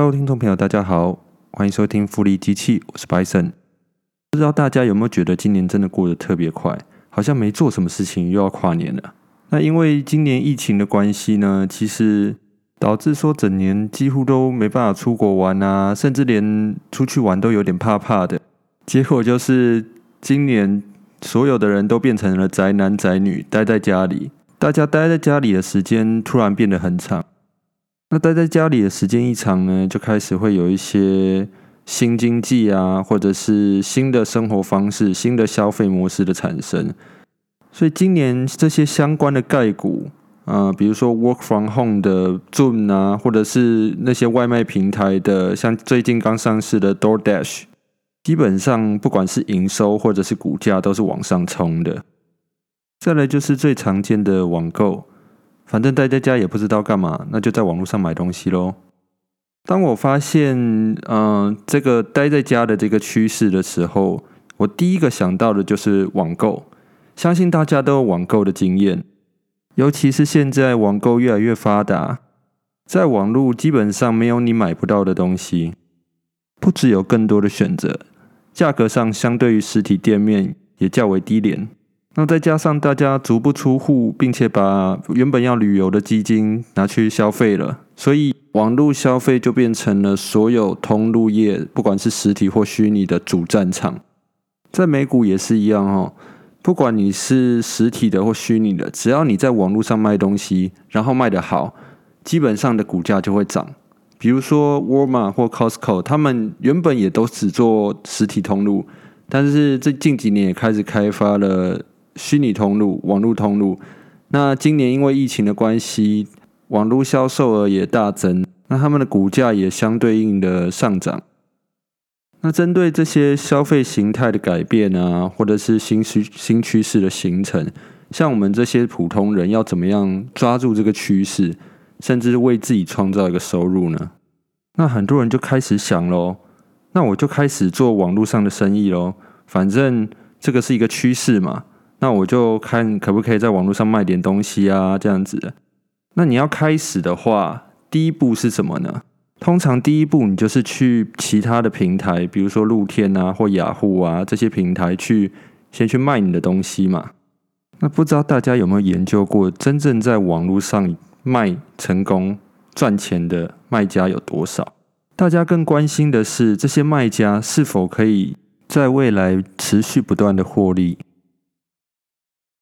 Hello，听众朋友，大家好，欢迎收听复利机器，我是 Bison。不知道大家有没有觉得今年真的过得特别快，好像没做什么事情又要跨年了。那因为今年疫情的关系呢，其实导致说整年几乎都没办法出国玩啊，甚至连出去玩都有点怕怕的。结果就是今年所有的人都变成了宅男宅女，待在家里。大家待在家里的时间突然变得很长。那待在家里的时间一长呢，就开始会有一些新经济啊，或者是新的生活方式、新的消费模式的产生。所以今年这些相关的概股啊，比如说 Work from Home 的 Zoom 啊，或者是那些外卖平台的，像最近刚上市的 DoorDash，基本上不管是营收或者是股价都是往上冲的。再来就是最常见的网购，反正待在家也不知道干嘛，那就在网络上买东西喽。当我发现嗯这个待在家的这个趋势的时候，我第一个想到的就是网购。相信大家都有网购的经验，尤其是现在网购越来越发达，在网络基本上没有你买不到的东西，不只有更多的选择，价格上相对于实体店面也较为低廉。那再加上大家足不出户，并且把原本要旅游的基金拿去消费了，所以网络消费就变成了所有通路业，不管是实体或虚拟的主战场。在美股也是一样哦，不管你是实体的或虚拟的，只要你在网络上卖东西，然后卖得好，基本上的股价就会涨。比如说沃尔玛或 Costco，他们原本也都只做实体通路，但是这近几年也开始开发了。虚拟通路、网络通路，那今年因为疫情的关系，网络销售额也大增，那他们的股价也相对应的上涨。那针对这些消费形态的改变啊，或者是新趋新趋势的形成，像我们这些普通人要怎么样抓住这个趋势，甚至为自己创造一个收入呢？那很多人就开始想喽，那我就开始做网络上的生意喽，反正这个是一个趋势嘛。那我就看可不可以在网络上卖点东西啊，这样子。那你要开始的话，第一步是什么呢？通常第一步你就是去其他的平台，比如说露天啊或雅虎啊这些平台去先去卖你的东西嘛。那不知道大家有没有研究过，真正在网络上卖成功赚钱的卖家有多少？大家更关心的是这些卖家是否可以在未来持续不断的获利。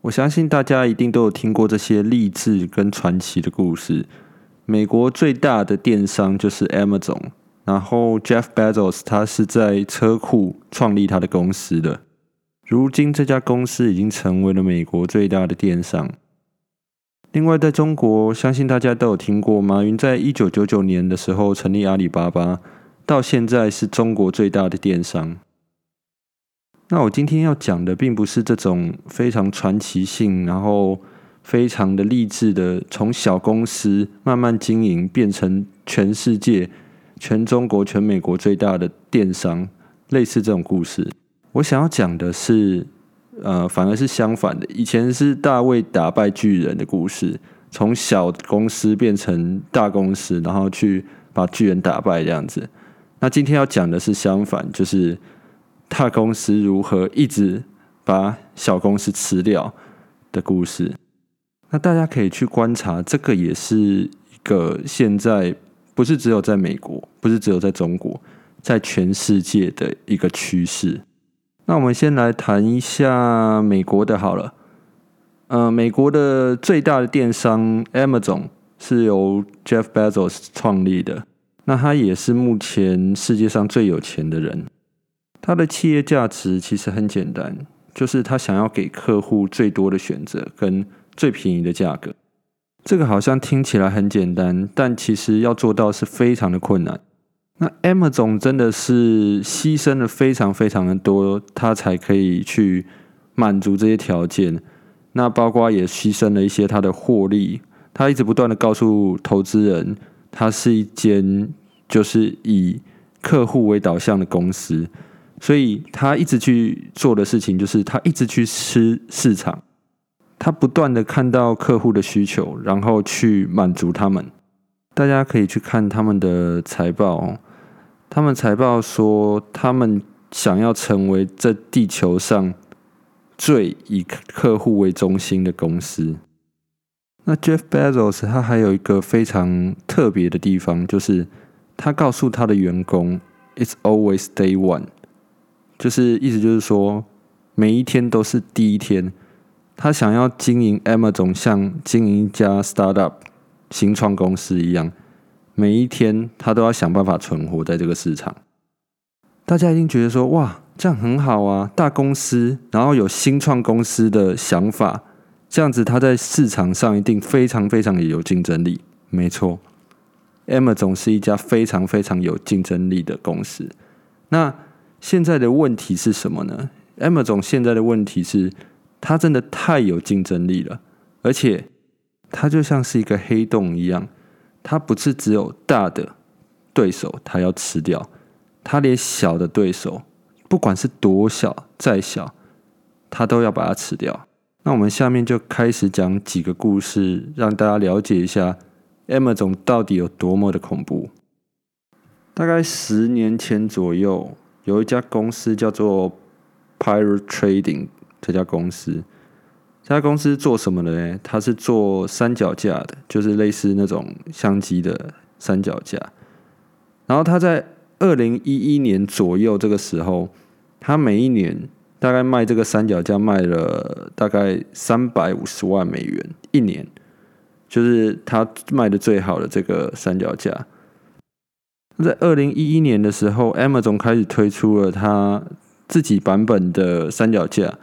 我相信大家一定都有听过这些励志跟传奇的故事。美国最大的电商就是 Amazon，然后 Jeff Bezos 他是在车库创立他的公司的。如今这家公司已经成为了美国最大的电商。另外，在中国，相信大家都有听过，马云在一九九九年的时候成立阿里巴巴，到现在是中国最大的电商。那我今天要讲的，并不是这种非常传奇性，然后非常的励志的，从小公司慢慢经营，变成全世界、全中国、全美国最大的电商，类似这种故事。我想要讲的是，呃，反而是相反的。以前是大卫打败巨人的故事，从小公司变成大公司，然后去把巨人打败这样子。那今天要讲的是相反，就是。大公司如何一直把小公司吃掉的故事，那大家可以去观察，这个也是一个现在不是只有在美国，不是只有在中国，在全世界的一个趋势。那我们先来谈一下美国的好了。呃，美国的最大的电商 Amazon 是由 Jeff Bezos 创立的，那他也是目前世界上最有钱的人。他的企业价值其实很简单，就是他想要给客户最多的选择跟最便宜的价格。这个好像听起来很简单，但其实要做到是非常的困难。那 M 总真的是牺牲了非常非常的多，他才可以去满足这些条件。那包括也牺牲了一些他的获利。他一直不断的告诉投资人，他是一间就是以客户为导向的公司。所以他一直去做的事情，就是他一直去吃市场，他不断的看到客户的需求，然后去满足他们。大家可以去看他们的财报。他们财报说，他们想要成为这地球上最以客户为中心的公司。那 Jeff Bezos 他还有一个非常特别的地方，就是他告诉他的员工，It's always day one，就是意思就是说，每一天都是第一天。他想要经营 Amazon，像经营一家 startup 新创公司一样，每一天他都要想办法存活在这个市场。大家一定觉得说，哇，这样很好啊，大公司，然后有新创公司的想法，这样子他在市场上一定非常非常的有竞争力。没错，Amazon 是一家非常非常有竞争力的公司。那现在的问题是什么呢？Amazon 现在的问题是。它真的太有竞争力了，而且它就像是一个黑洞一样，它不是只有大的对手它要吃掉，它连小的对手，不管是多小再小，它都要把它吃掉。那我们下面就开始讲几个故事，让大家了解一下 Amazon 到底有多么的恐怖。大概十年前左右，有一家公司叫做 Pirate Trading。这家公司，这家公司做什么的呢？它是做三脚架的，就是类似那种相机的三脚架。然后它在二零一一年左右这个时候，它每一年大概卖这个三脚架卖了大概三百五十万美元一年，就是它卖的最好的这个三脚架。在二零一一年的时候，Amazon 开始推出了它自己版本的三脚架。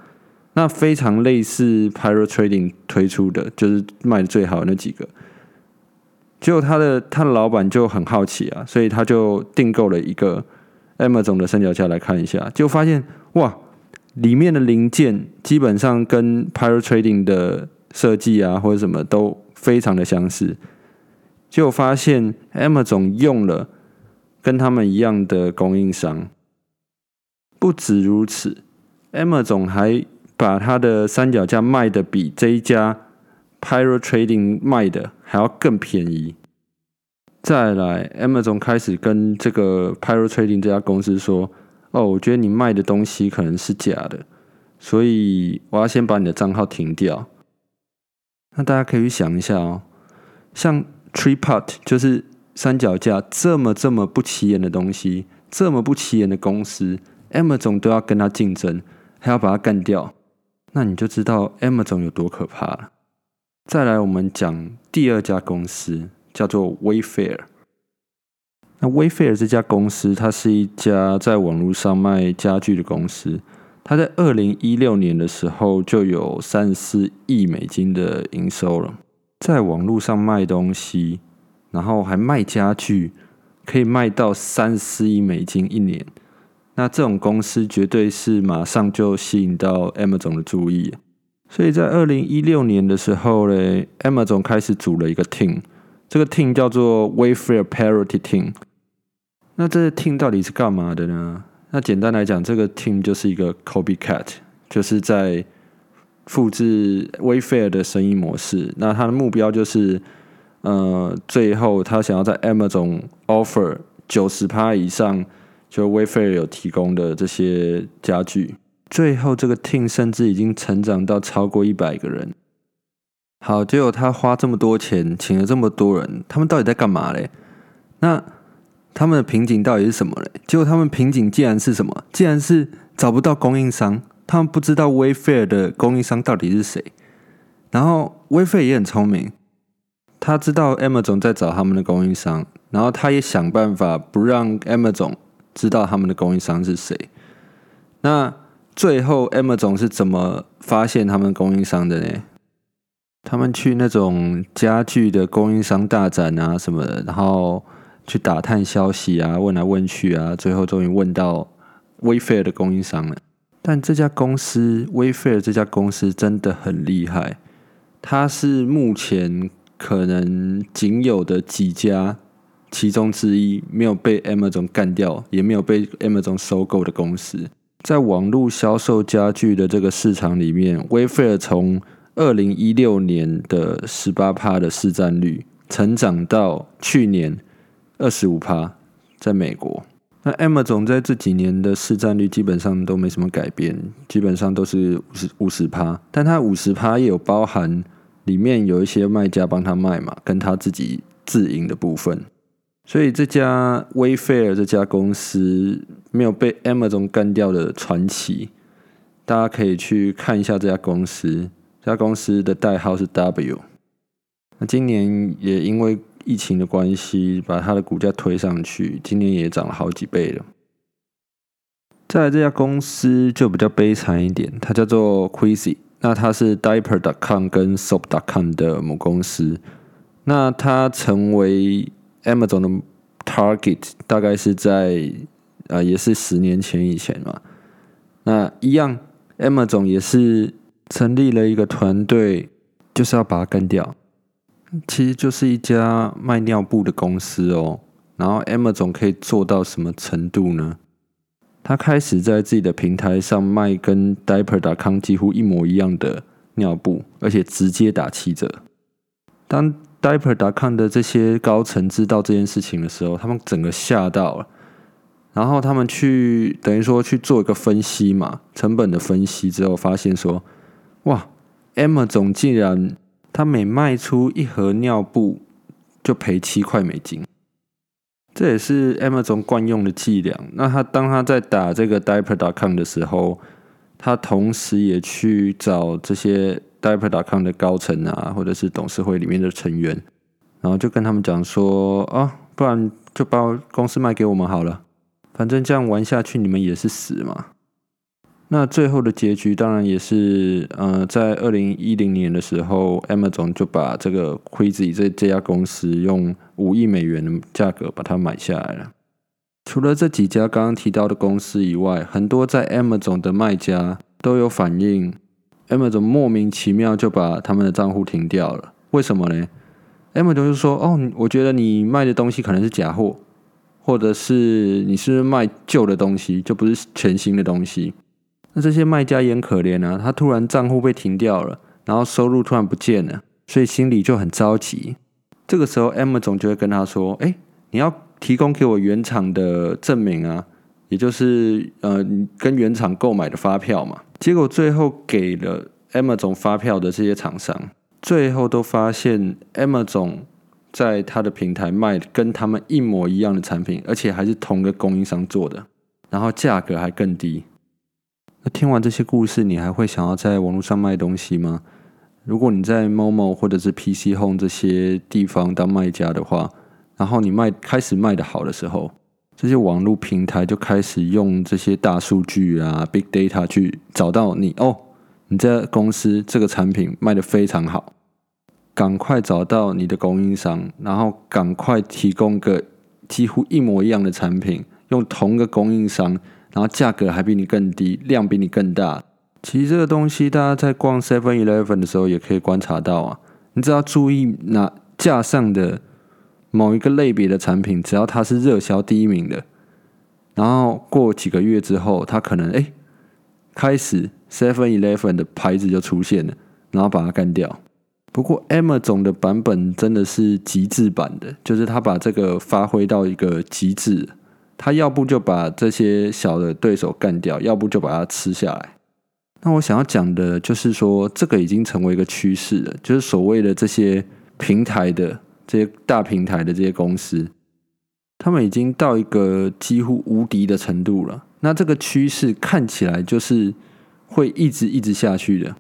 那非常类似 Pyro Trading 推出的就是卖的最好那几个，结果他的他的老板就很好奇啊，所以他就订购了一个 Amazon 的三脚架来看一下，就发现哇，里面的零件基本上跟 Pyro Trading 的设计啊或者什么都非常的相似，就发现 Amazon 用了跟他们一样的供应商，不止如此，Amazon 还把他的三脚架卖的比这一家 Pyro Trading 卖的还要更便宜。再来，Amazon 开始跟这个 Pyro Trading 这家公司说：“哦，我觉得你卖的东西可能是假的，所以我要先把你的账号停掉。”那大家可以想一下哦，像 Tripod 就是三脚架这么这么不起眼的东西，这么不起眼的公司，Amazon 都要跟他竞争，还要把它干掉。那你就知道 Amazon 有多可怕了。再来，我们讲第二家公司，叫做 Wayfair。那 Wayfair 这家公司，它是一家在网络上卖家具的公司。它在二零一六年的时候就有三十四亿美金的营收了。在网络上卖东西，然后还卖家具，可以卖到三十四亿美金一年。那这种公司绝对是马上就吸引到 Amazon 的注意，所以在二零一六年的时候嘞，Amazon 开始组了一个 team，这个 team 叫做 Wayfair Parity Team。那这个 team 到底是干嘛的呢？那简单来讲，这个 team 就是一个 copycat，就是在复制 Wayfair 的生意模式。那它的目标就是，呃，最后他想要在 Amazon offer 九十趴以上。就 Wayfair 有提供的这些家具，最后这个 team 甚至已经成长到超过一百个人。好，结果他花这么多钱，请了这么多人，他们到底在干嘛嘞？那他们的瓶颈到底是什么嘞？结果他们瓶颈竟然是什么？竟然是找不到供应商，他们不知道 Wayfair 的供应商到底是谁。然后 Wayfair 也很聪明，他知道 Amazon 在找他们的供应商，然后他也想办法不让 Amazon。知道他们的供应商是谁？那最后 M 总是怎么发现他们供应商的呢？他们去那种家具的供应商大展啊什么的，然后去打探消息啊，问来问去啊，最后终于问到 Wayfair 的供应商了。但这家公司 Wayfair 这家公司真的很厉害，它是目前可能仅有的几家。其中之一没有被 Amazon 干掉，也没有被 Amazon 收购的公司，在网络销售家具的这个市场里面，Wayfair 从二零一六年的十八趴的市占率，成长到去年二十五趴，在美国。那 Amazon 在这几年的市占率基本上都没什么改变，基本上都是五十五十趴，但它五十趴也有包含里面有一些卖家帮他卖嘛，跟他自己自营的部分。所以这家 Wayfair 这家公司没有被 Amazon 干掉的传奇，大家可以去看一下这家公司。这家公司的代号是 W。那今年也因为疫情的关系，把它的股价推上去，今年也涨了好几倍了。再来这家公司就比较悲惨一点，它叫做 Quizzy，那它是 Diaper.com 跟 Soap.com 的母公司。那它成为 Amazon 的 Target，大概是在啊，也是十年前以前嘛。那一样，Amazon 也是成立了一个团队，就是要把它干掉。其实就是一家卖尿布的公司哦，然后 M 总可以做到什么程度呢？他开始在自己的平台上卖跟 Diaper.com 几乎一模一样的尿布，而且直接打七折。当 Diaper.com 的这些高层知道这件事情的时候，他们整个吓到了，然后他们去等于说去做一个分析嘛，成本的分析之后，发现说，哇，Emma 总竟然。他每卖出一盒尿布就赔七块美金，这也是 Amazon 惯用的伎俩。那他当他在打这个 Diaper.com 的时候，他同时也去找这些 Diaper.com 的高层啊，或者是董事会里面的成员，然后就跟他们讲说：啊，不然就把公司卖给我们好了，反正这样玩下去你们也是死嘛。那最后的结局当然也是，呃，在二零一零年的时候，Amazon 就把这个 Crazy 这这家公司用五亿美元的价格把它买下来了。除了这几家刚刚提到的公司以外，很多在 Amazon 的卖家都有反映，Amazon 莫名其妙就把他们的账户停掉了。为什么呢？Amazon 就说：“哦，我觉得你卖的东西可能是假货，或者是你是不是卖旧的东西，就不是全新的东西。”那这些卖家也很可怜啊，他突然账户被停掉了，然后收入突然不见了，所以心里就很着急。这个时候，M 总就会跟他说：“哎，你要提供给我原厂的证明啊，也就是呃跟原厂购买的发票嘛。”结果最后给了 M 总发票的这些厂商，最后都发现 M 总在他的平台卖跟他们一模一样的产品，而且还是同个供应商做的，然后价格还更低。那听完这些故事，你还会想要在网络上卖东西吗？如果你在 Momo 或者是 PC Home 这些地方当卖家的话，然后你卖开始卖的好的时候，这些网络平台就开始用这些大数据啊、Big Data 去找到你哦，你这公司这个产品卖的非常好，赶快找到你的供应商，然后赶快提供个几乎一模一样的产品，用同个供应商。然后价格还比你更低，量比你更大。其实这个东西，大家在逛 Seven Eleven 的时候也可以观察到啊。你只要注意那架上的某一个类别的产品，只要它是热销第一名的，然后过几个月之后，它可能哎开始 Seven Eleven 的牌子就出现了，然后把它干掉。不过 Emma 总的版本真的是极致版的，就是它把这个发挥到一个极致。他要不就把这些小的对手干掉，要不就把它吃下来。那我想要讲的就是说，这个已经成为一个趋势了，就是所谓的这些平台的这些大平台的这些公司，他们已经到一个几乎无敌的程度了。那这个趋势看起来就是会一直一直下去的。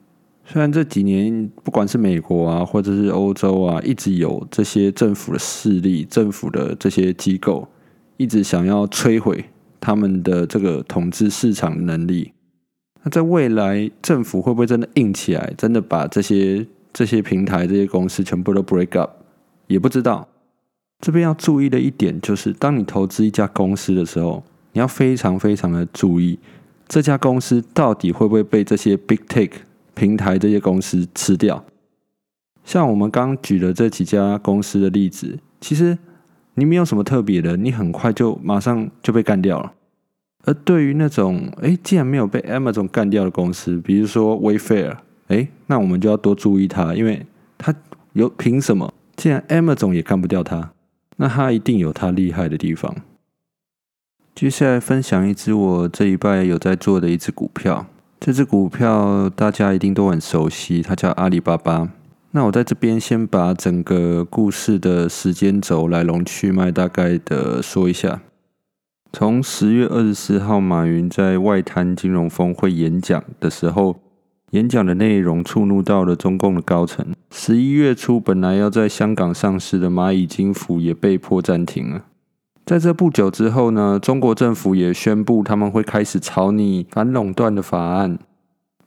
虽然这几年不管是美国啊，或者是欧洲啊，一直有这些政府的势力、政府的这些机构。一直想要摧毁他们的这个统治市场能力。那在未来，政府会不会真的硬起来，真的把这些这些平台、这些公司全部都 break up？也不知道。这边要注意的一点就是，当你投资一家公司的时候，你要非常非常的注意，这家公司到底会不会被这些 big tech 平台这些公司吃掉。像我们刚举的这几家公司的例子，其实。你没有什么特别的，你很快就马上就被干掉了。而对于那种哎，既然没有被 Amazon 干掉的公司，比如说 Wayfair，哎，那我们就要多注意它，因为它有凭什么既然 Amazon 也干不掉它，那它一定有它厉害的地方。接下来分享一支我这一拜有在做的一只股票，这只股票大家一定都很熟悉，它叫阿里巴巴。那我在这边先把整个故事的时间轴来龙去脉大概的说一下。从十月二十四号，马云在外滩金融峰会演讲的时候，演讲的内容触怒到了中共的高层。十一月初，本来要在香港上市的蚂蚁金服也被迫暂停了。在这不久之后呢，中国政府也宣布他们会开始草拟反垄断的法案。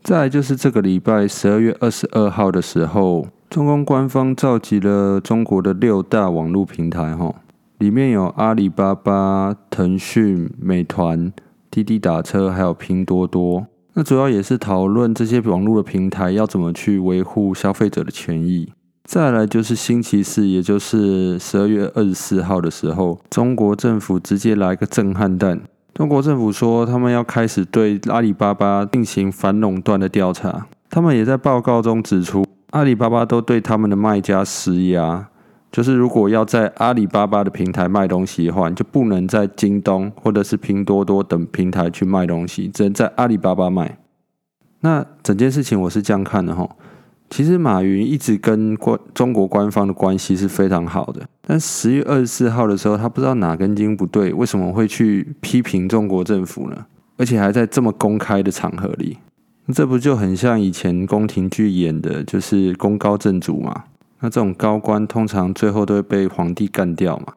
再来就是这个礼拜十二月二十二号的时候，中共官方召集了中国的六大网络平台，哈，里面有阿里巴巴、腾讯、美团、滴滴打车，还有拼多多。那主要也是讨论这些网络的平台要怎么去维护消费者的权益。再来就是星期四，也就是十二月二十四号的时候，中国政府直接来个震撼弹。中国政府说，他们要开始对阿里巴巴进行反垄断的调查。他们也在报告中指出，阿里巴巴都对他们的卖家施压，就是如果要在阿里巴巴的平台卖东西的话，就不能在京东或者是拼多多等平台去卖东西，只能在阿里巴巴卖。那整件事情我是这样看的哈。其实马云一直跟官中国官方的关系是非常好的，但十月二十四号的时候，他不知道哪根筋不对，为什么会去批评中国政府呢？而且还在这么公开的场合里，这不就很像以前宫廷剧演的，就是功高震主嘛？那这种高官通常最后都会被皇帝干掉嘛？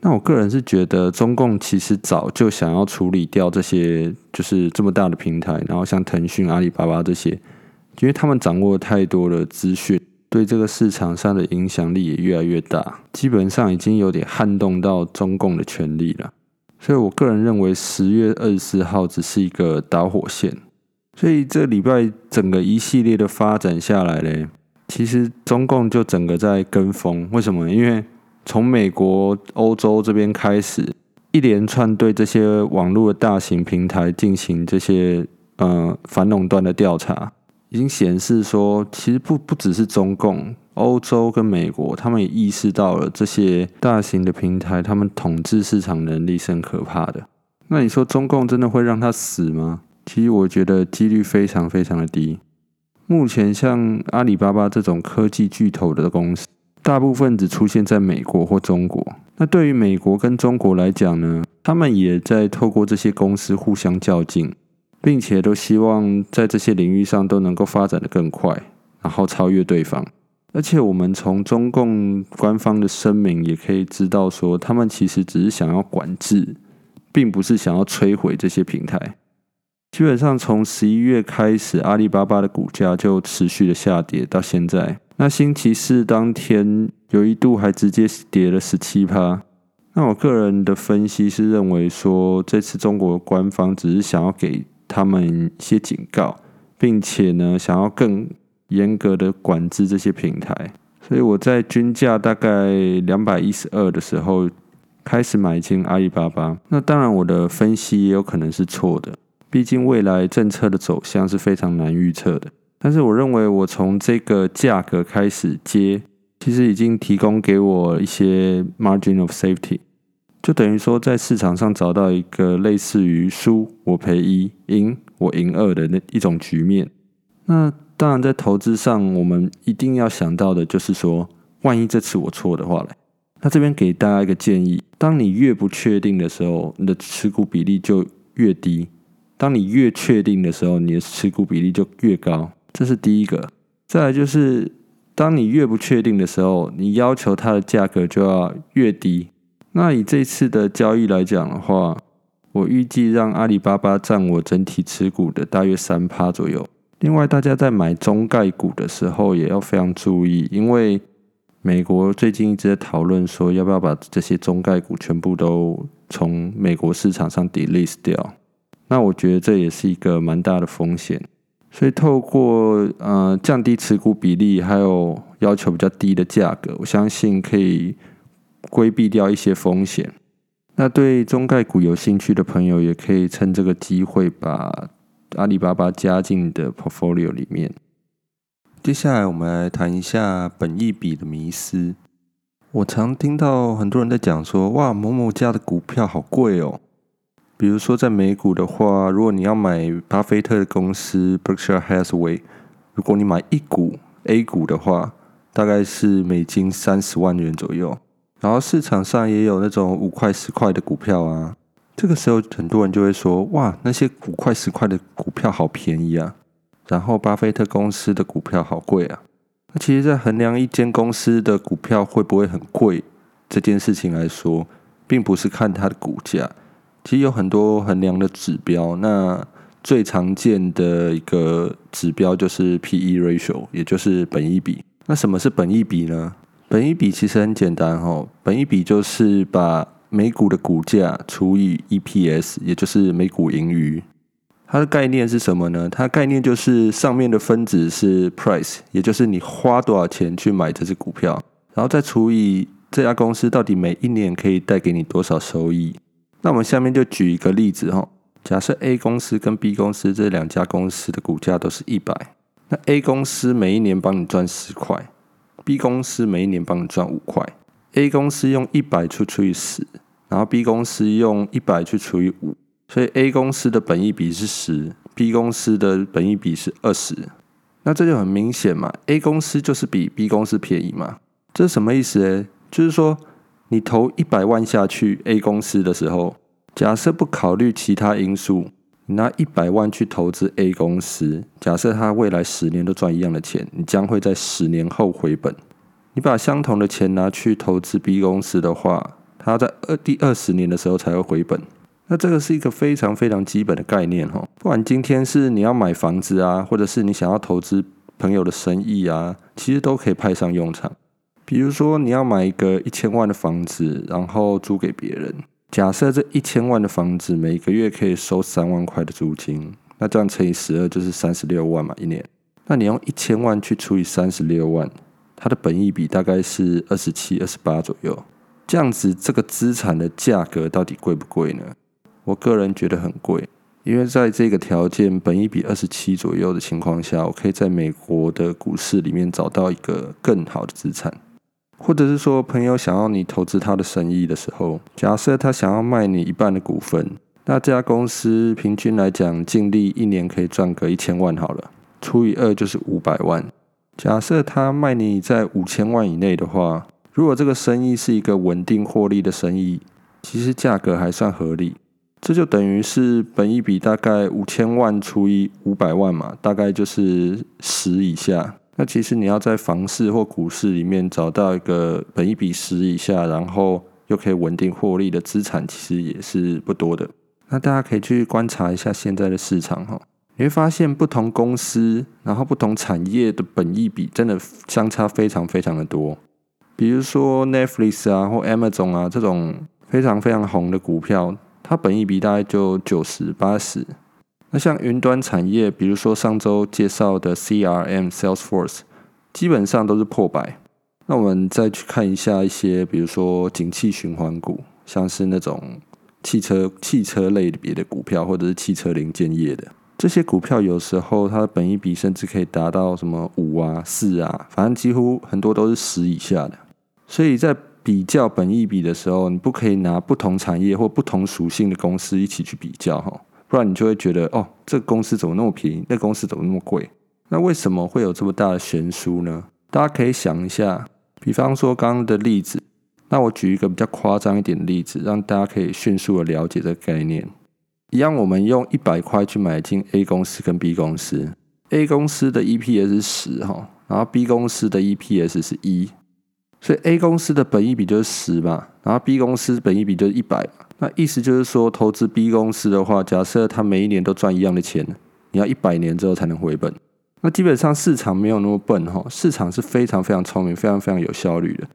那我个人是觉得，中共其实早就想要处理掉这些，就是这么大的平台，然后像腾讯、阿里巴巴这些。因为他们掌握太多的资讯，对这个市场上的影响力也越来越大，基本上已经有点撼动到中共的权力了。所以我个人认为，十月二十四号只是一个导火线。所以这礼拜整个一系列的发展下来嘞，其实中共就整个在跟风。为什么？因为从美国、欧洲这边开始，一连串对这些网络的大型平台进行这些呃反垄断的调查。已经显示说，其实不不只是中共、欧洲跟美国，他们也意识到了这些大型的平台，他们统治市场能力是很可怕的。那你说中共真的会让他死吗？其实我觉得几率非常非常的低。目前像阿里巴巴这种科技巨头的公司，大部分只出现在美国或中国。那对于美国跟中国来讲呢，他们也在透过这些公司互相较劲。并且都希望在这些领域上都能够发展的更快，然后超越对方。而且我们从中共官方的声明也可以知道，说他们其实只是想要管制，并不是想要摧毁这些平台。基本上从十一月开始，阿里巴巴的股价就持续的下跌到现在。那星期四当天有一度还直接跌了十七趴。那我个人的分析是认为说，这次中国官方只是想要给。他们一些警告，并且呢，想要更严格的管制这些平台，所以我在均价大概两百一十二的时候开始买进阿里巴巴。那当然，我的分析也有可能是错的，毕竟未来政策的走向是非常难预测的。但是我认为，我从这个价格开始接，其实已经提供给我一些 margin of safety。就等于说，在市场上找到一个类似于输我赔一，赢我赢二的那一种局面。那当然，在投资上，我们一定要想到的就是说，万一这次我错的话嘞，那这边给大家一个建议：当你越不确定的时候，你的持股比例就越低；当你越确定的时候，你的持股比例就越高。这是第一个。再来就是，当你越不确定的时候，你要求它的价格就要越低。那以这次的交易来讲的话，我预计让阿里巴巴占我整体持股的大约三趴左右。另外，大家在买中概股的时候也要非常注意，因为美国最近一直在讨论说要不要把这些中概股全部都从美国市场上 delist 掉。那我觉得这也是一个蛮大的风险。所以，透过呃降低持股比例，还有要求比较低的价格，我相信可以。规避掉一些风险。那对中概股有兴趣的朋友，也可以趁这个机会把阿里巴巴加进你的 portfolio 里面。接下来，我们来谈一下本益比的迷思。我常听到很多人在讲说，哇，某某家的股票好贵哦。比如说在美股的话，如果你要买巴菲特的公司 Berkshire Hathaway，如果你买一股 A 股的话，大概是美金三十万元左右。然后市场上也有那种五块十块的股票啊。这个时候很多人就会说，哇，那些五块十块的股票好便宜啊。然后巴菲特公司的股票好贵啊。那其实，在衡量一间公司的股票会不会很贵这件事情来说，并不是看它的股价，其实有很多衡量的指标。那最常见的一个指标就是 P/E ratio，也就是本益比。那什么是本益比呢？本益比其实很简单哈，本益比就是把每股的股价除以 EPS，也就是每股盈余。它的概念是什么呢？它概念就是上面的分子是 price，也就是你花多少钱去买这只股票，然后再除以这家公司到底每一年可以带给你多少收益。那我们下面就举一个例子哈，假设 A 公司跟 B 公司这两家公司的股价都是一百，那 A 公司每一年帮你赚十块，B 公司每一年帮你赚五块。A 公司用一百去除以十，然后 B 公司用一百去除以五。所以 A 公司的本益比是十，B 公司的本益比是二十，那这就很明显嘛，A 公司就是比 B 公司便宜嘛，这是什么意思呢？就是说你投一百万下去 A 公司的时候，假设不考虑其他因素，你拿一百万去投资 A 公司，假设它未来十年都赚一样的钱，你将会在十年后回本。你把相同的钱拿去投资 B 公司的话，它在二第二十年的时候才会回本。那这个是一个非常非常基本的概念哈，不管今天是你要买房子啊，或者是你想要投资朋友的生意啊，其实都可以派上用场。比如说你要买一个一千万的房子，然后租给别人，假设这一千万的房子每个月可以收三万块的租金，那这样乘以十二就是三十六万嘛一年。那你用一千万去除以三十六万，它的本益比大概是二十七、二十八左右。这样子这个资产的价格到底贵不贵呢？我个人觉得很贵，因为在这个条件，本一比二十七左右的情况下，我可以在美国的股市里面找到一个更好的资产，或者是说，朋友想要你投资他的生意的时候，假设他想要卖你一半的股份，那这家公司平均来讲，净利一年可以赚个一千万好了，除以二就是五百万。假设他卖你在五千万以内的话，如果这个生意是一个稳定获利的生意，其实价格还算合理。这就等于是本一笔大概五千万除以五百万嘛，大概就是十以下。那其实你要在房市或股市里面找到一个本一比十以下，然后又可以稳定获利的资产，其实也是不多的。那大家可以去观察一下现在的市场哈，你会发现不同公司，然后不同产业的本益比真的相差非常非常的多。比如说 Netflix 啊或 Amazon 啊这种非常非常红的股票。它本益比大概就九十八十，那像云端产业，比如说上周介绍的 CRM Salesforce，基本上都是破百。那我们再去看一下一些，比如说景气循环股，像是那种汽车汽车类别的股票，或者是汽车零件业的这些股票，有时候它的本益比甚至可以达到什么五啊、四啊，反正几乎很多都是十以下的。所以在比较本益比的时候，你不可以拿不同产业或不同属性的公司一起去比较哈，不然你就会觉得哦，这个公司怎么那么便宜，那公司怎么那么贵？那为什么会有这么大的悬殊呢？大家可以想一下，比方说刚刚的例子，那我举一个比较夸张一点的例子，让大家可以迅速的了解这个概念。一样，我们用一百块去买进 A 公司跟 B 公司，A 公司的 EPS 是十哈，然后 B 公司的 EPS 是一。所以 A 公司的本益比就是十嘛，然后 B 公司本益比就是一百嘛。那意思就是说，投资 B 公司的话，假设它每一年都赚一样的钱，你要一百年之后才能回本。那基本上市场没有那么笨哈，市场是非常非常聪明、非常非常有效率的。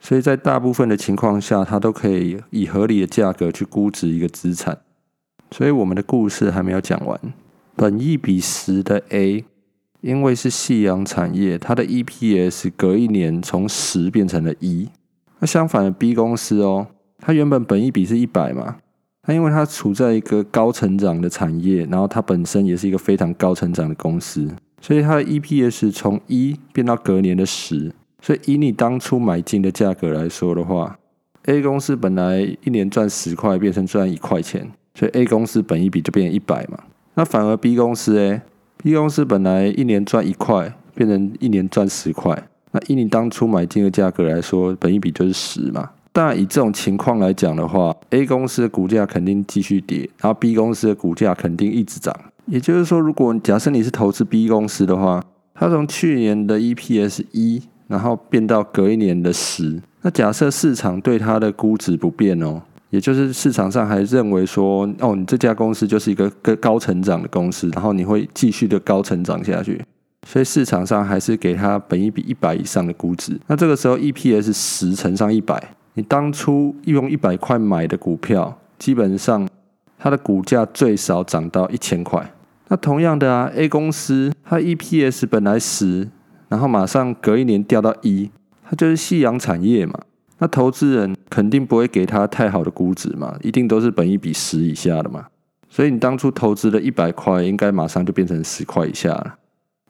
所以在大部分的情况下，它都可以以合理的价格去估值一个资产。所以我们的故事还没有讲完，本益比十的 A。因为是夕阳产业，它的 EPS 隔一年从十变成了一。那相反的 B 公司哦，它原本本益比是一百嘛，那因为它处在一个高成长的产业，然后它本身也是一个非常高成长的公司，所以它的 EPS 从一变到隔年的十，所以以你当初买进的价格来说的话，A 公司本来一年赚十块，变成赚一块钱，所以 A 公司本一比就变成一百嘛。那反而 B 公司诶 b 公司本来一年赚一块，变成一年赚十块，那以你当初买进的价格来说，本一比就是十嘛。当然以这种情况来讲的话，A 公司的股价肯定继续跌，然后 B 公司的股价肯定一直涨。也就是说，如果假设你是投资 B 公司的话，它从去年的 EPS 一。然后变到隔一年的十，那假设市场对它的估值不变哦，也就是市场上还认为说，哦，你这家公司就是一个高高成长的公司，然后你会继续的高成长下去，所以市场上还是给它本一比一百以上的估值。那这个时候 EPS 十乘上一百，你当初用一百块买的股票，基本上它的股价最少涨到一千块。那同样的啊，A 公司它 EPS 本来十。然后马上隔一年掉到一，它就是夕阳产业嘛。那投资人肯定不会给他太好的估值嘛，一定都是本一比十以下的嘛。所以你当初投资的一百块，应该马上就变成十块以下了。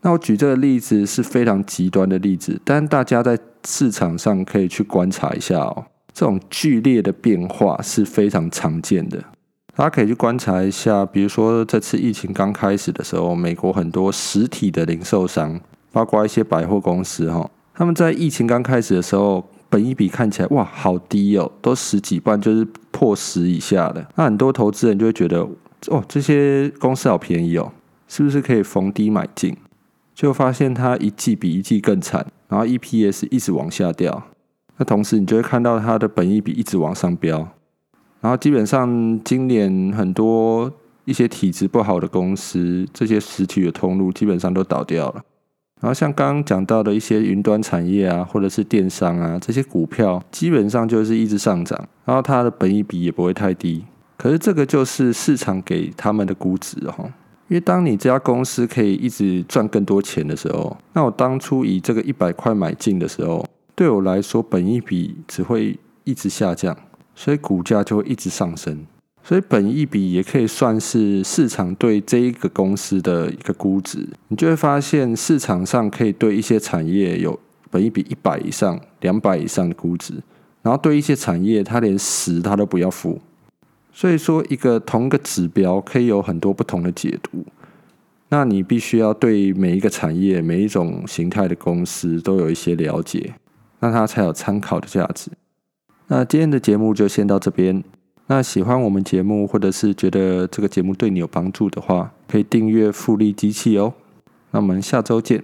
那我举这个例子是非常极端的例子，但大家在市场上可以去观察一下哦。这种剧烈的变化是非常常见的，大家可以去观察一下。比如说这次疫情刚开始的时候，美国很多实体的零售商。包括一些百货公司哈，他们在疫情刚开始的时候，本一比看起来哇好低哦，都十几万，就是破十以下的。那很多投资人就会觉得，哦这些公司好便宜哦，是不是可以逢低买进？就发现它一季比一季更惨，然后 EPS 一直往下掉。那同时你就会看到它的本一比一直往上飙，然后基本上今年很多一些体质不好的公司，这些实体的通路基本上都倒掉了。然后像刚刚讲到的一些云端产业啊，或者是电商啊，这些股票基本上就是一直上涨，然后它的本益比也不会太低。可是这个就是市场给他们的估值哈，因为当你这家公司可以一直赚更多钱的时候，那我当初以这个一百块买进的时候，对我来说本益比只会一直下降，所以股价就会一直上升。所以本一比也可以算是市场对这一个公司的一个估值，你就会发现市场上可以对一些产业有本一比一百以上、两百以上的估值，然后对一些产业它连十它都不要付。所以说，一个同个指标可以有很多不同的解读，那你必须要对每一个产业、每一种形态的公司都有一些了解，那它才有参考的价值。那今天的节目就先到这边。那喜欢我们节目，或者是觉得这个节目对你有帮助的话，可以订阅复利机器哦。那我们下周见。